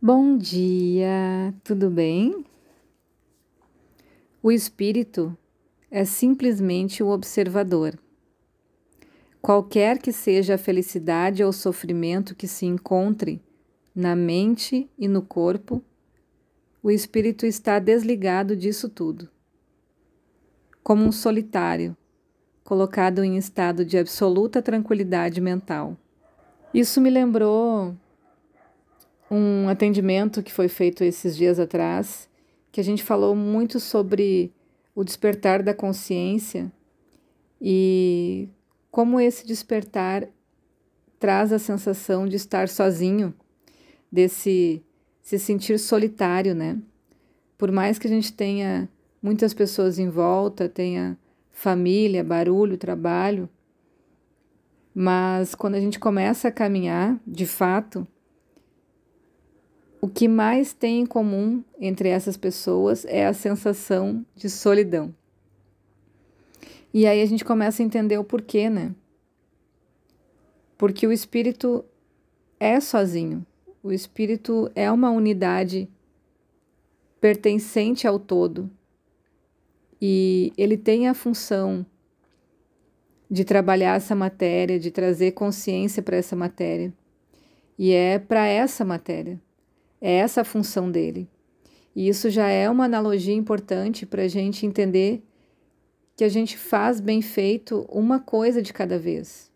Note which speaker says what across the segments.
Speaker 1: Bom dia, tudo bem? O espírito é simplesmente o observador. Qualquer que seja a felicidade ou sofrimento que se encontre na mente e no corpo, o espírito está desligado disso tudo. Como um solitário, colocado em estado de absoluta tranquilidade mental. Isso me lembrou um atendimento que foi feito esses dias atrás, que a gente falou muito sobre o despertar da consciência e como esse despertar traz a sensação de estar sozinho, desse se sentir solitário, né? Por mais que a gente tenha muitas pessoas em volta, tenha família, barulho, trabalho, mas quando a gente começa a caminhar, de fato, o que mais tem em comum entre essas pessoas é a sensação de solidão. E aí a gente começa a entender o porquê, né? Porque o espírito é sozinho. O espírito é uma unidade pertencente ao todo. E ele tem a função de trabalhar essa matéria, de trazer consciência para essa matéria. E é para essa matéria. É essa a função dele. E isso já é uma analogia importante para a gente entender que a gente faz bem feito uma coisa de cada vez.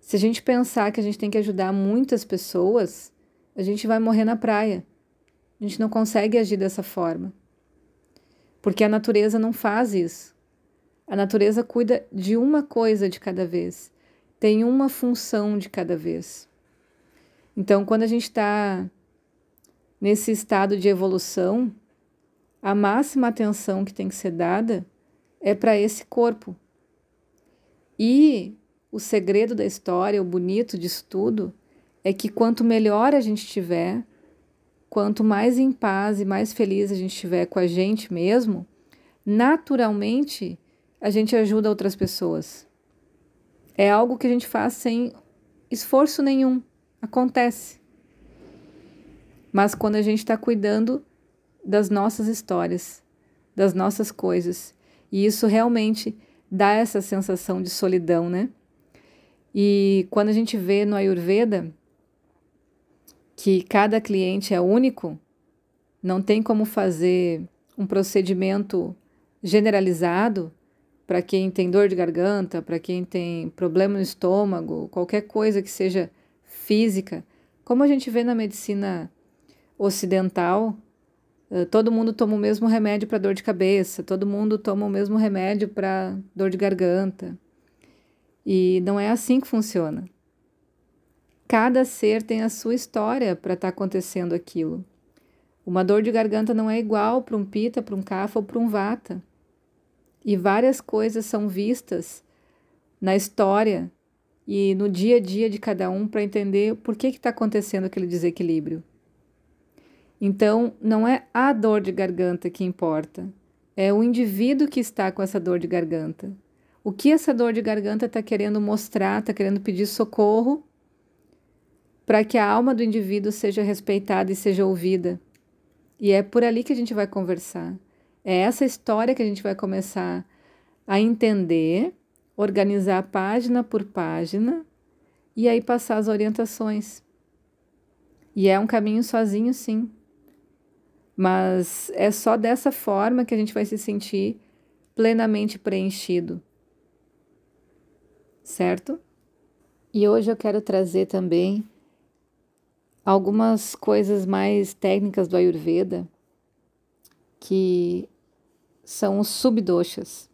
Speaker 1: Se a gente pensar que a gente tem que ajudar muitas pessoas, a gente vai morrer na praia. A gente não consegue agir dessa forma. Porque a natureza não faz isso. A natureza cuida de uma coisa de cada vez, tem uma função de cada vez. Então, quando a gente está nesse estado de evolução, a máxima atenção que tem que ser dada é para esse corpo. E o segredo da história, o bonito disso tudo, é que quanto melhor a gente estiver, quanto mais em paz e mais feliz a gente estiver com a gente mesmo, naturalmente a gente ajuda outras pessoas. É algo que a gente faz sem esforço nenhum. Acontece. Mas quando a gente está cuidando das nossas histórias, das nossas coisas, e isso realmente dá essa sensação de solidão, né? E quando a gente vê no Ayurveda que cada cliente é único, não tem como fazer um procedimento generalizado para quem tem dor de garganta, para quem tem problema no estômago, qualquer coisa que seja física, como a gente vê na medicina ocidental, eh, todo mundo toma o mesmo remédio para dor de cabeça, todo mundo toma o mesmo remédio para dor de garganta. E não é assim que funciona. Cada ser tem a sua história para estar tá acontecendo aquilo. Uma dor de garganta não é igual para um pita, para um cafa ou para um vata. E várias coisas são vistas na história e no dia a dia de cada um para entender por que está acontecendo aquele desequilíbrio. Então, não é a dor de garganta que importa, é o indivíduo que está com essa dor de garganta. O que essa dor de garganta está querendo mostrar, está querendo pedir socorro para que a alma do indivíduo seja respeitada e seja ouvida. E é por ali que a gente vai conversar. É essa história que a gente vai começar a entender organizar página por página e aí passar as orientações. E é um caminho sozinho, sim. Mas é só dessa forma que a gente vai se sentir plenamente preenchido. Certo? E hoje eu quero trazer também algumas coisas mais técnicas do Ayurveda, que são os subdoshas.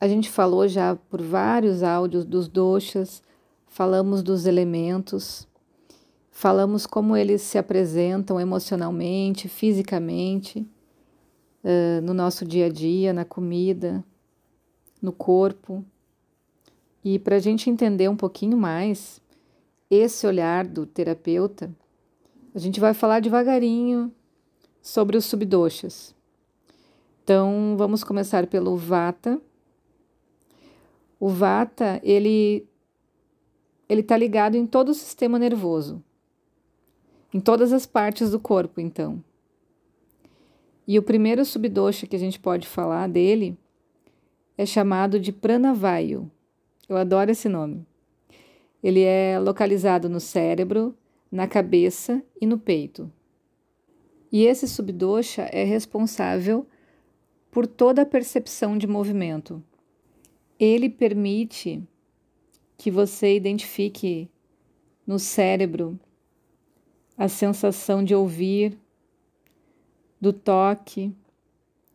Speaker 1: A gente falou já por vários áudios dos doshas, falamos dos elementos, falamos como eles se apresentam emocionalmente, fisicamente, uh, no nosso dia a dia, na comida, no corpo. E para a gente entender um pouquinho mais esse olhar do terapeuta, a gente vai falar devagarinho sobre os subdoshas. Então, vamos começar pelo Vata, o vata, ele ele está ligado em todo o sistema nervoso. em todas as partes do corpo, então. E o primeiro subdosha que a gente pode falar dele é chamado de Pranavayu. Eu adoro esse nome. Ele é localizado no cérebro, na cabeça e no peito. E esse subdosha é responsável por toda a percepção de movimento. Ele permite que você identifique no cérebro a sensação de ouvir, do toque,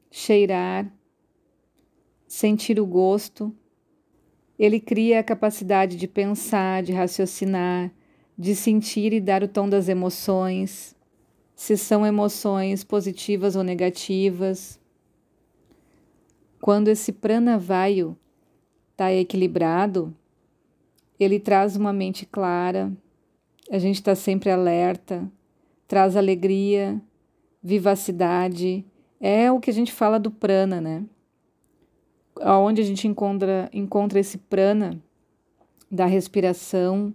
Speaker 1: cheirar, sentir o gosto. Ele cria a capacidade de pensar, de raciocinar, de sentir e dar o tom das emoções, se são emoções positivas ou negativas. Quando esse pranavayu está equilibrado, ele traz uma mente clara, a gente está sempre alerta, traz alegria, vivacidade. É o que a gente fala do prana, né? Onde a gente encontra, encontra esse prana da respiração,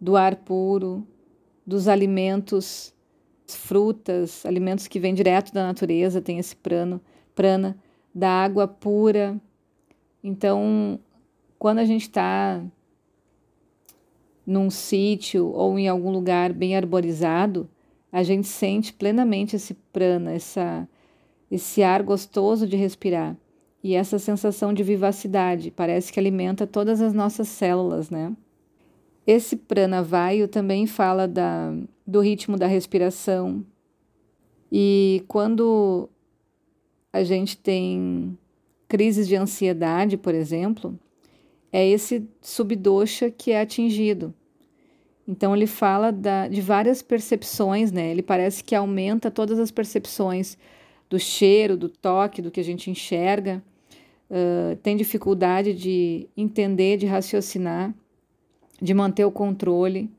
Speaker 1: do ar puro, dos alimentos, frutas, alimentos que vêm direto da natureza, tem esse prano, prana, da água pura. Então, quando a gente está num sítio ou em algum lugar bem arborizado, a gente sente plenamente esse prana, essa, esse ar gostoso de respirar e essa sensação de vivacidade, parece que alimenta todas as nossas células, né? Esse pranavayu também fala da, do ritmo da respiração. E quando a gente tem crises de ansiedade, por exemplo, é esse subdosha que é atingido. Então ele fala da, de várias percepções, né? Ele parece que aumenta todas as percepções do cheiro, do toque, do que a gente enxerga. Uh, tem dificuldade de entender, de raciocinar, de manter o controle.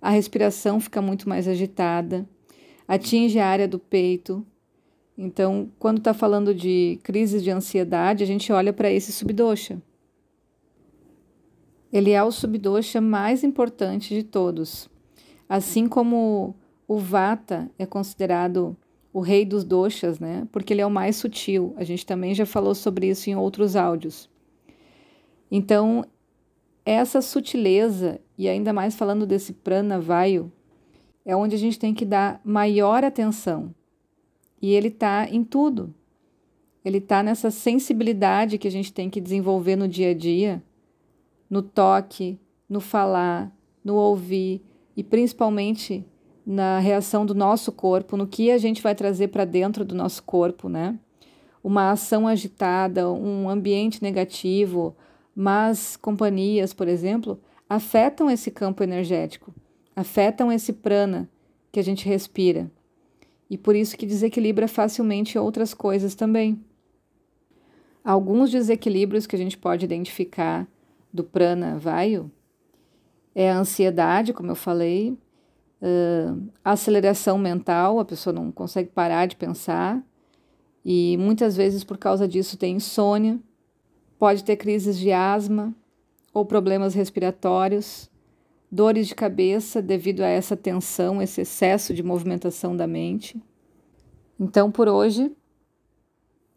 Speaker 1: A respiração fica muito mais agitada, atinge a área do peito. Então, quando está falando de crise de ansiedade, a gente olha para esse subdosha. Ele é o subdosha mais importante de todos. Assim como o Vata é considerado o rei dos doshas, né? Porque ele é o mais sutil. A gente também já falou sobre isso em outros áudios. Então, essa sutileza, e ainda mais falando desse prana vayu, é onde a gente tem que dar maior atenção. E ele está em tudo. Ele está nessa sensibilidade que a gente tem que desenvolver no dia a dia no toque, no falar, no ouvir e principalmente na reação do nosso corpo, no que a gente vai trazer para dentro do nosso corpo, né? Uma ação agitada, um ambiente negativo, mas companhias, por exemplo, afetam esse campo energético, afetam esse prana que a gente respira. E por isso que desequilibra facilmente outras coisas também. Alguns desequilíbrios que a gente pode identificar do prana vayu é a ansiedade, como eu falei, a aceleração mental, a pessoa não consegue parar de pensar e muitas vezes por causa disso tem insônia, pode ter crises de asma ou problemas respiratórios, dores de cabeça devido a essa tensão, esse excesso de movimentação da mente. Então, por hoje,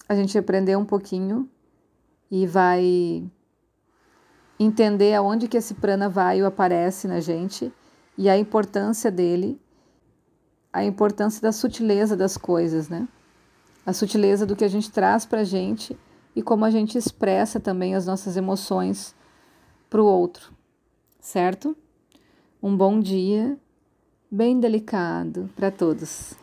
Speaker 1: a gente aprendeu um pouquinho e vai entender aonde que esse prana vayu aparece na gente e a importância dele, a importância da sutileza das coisas, né? A sutileza do que a gente traz para a gente e como a gente expressa também as nossas emoções para o outro, certo? Um bom dia, bem delicado para todos.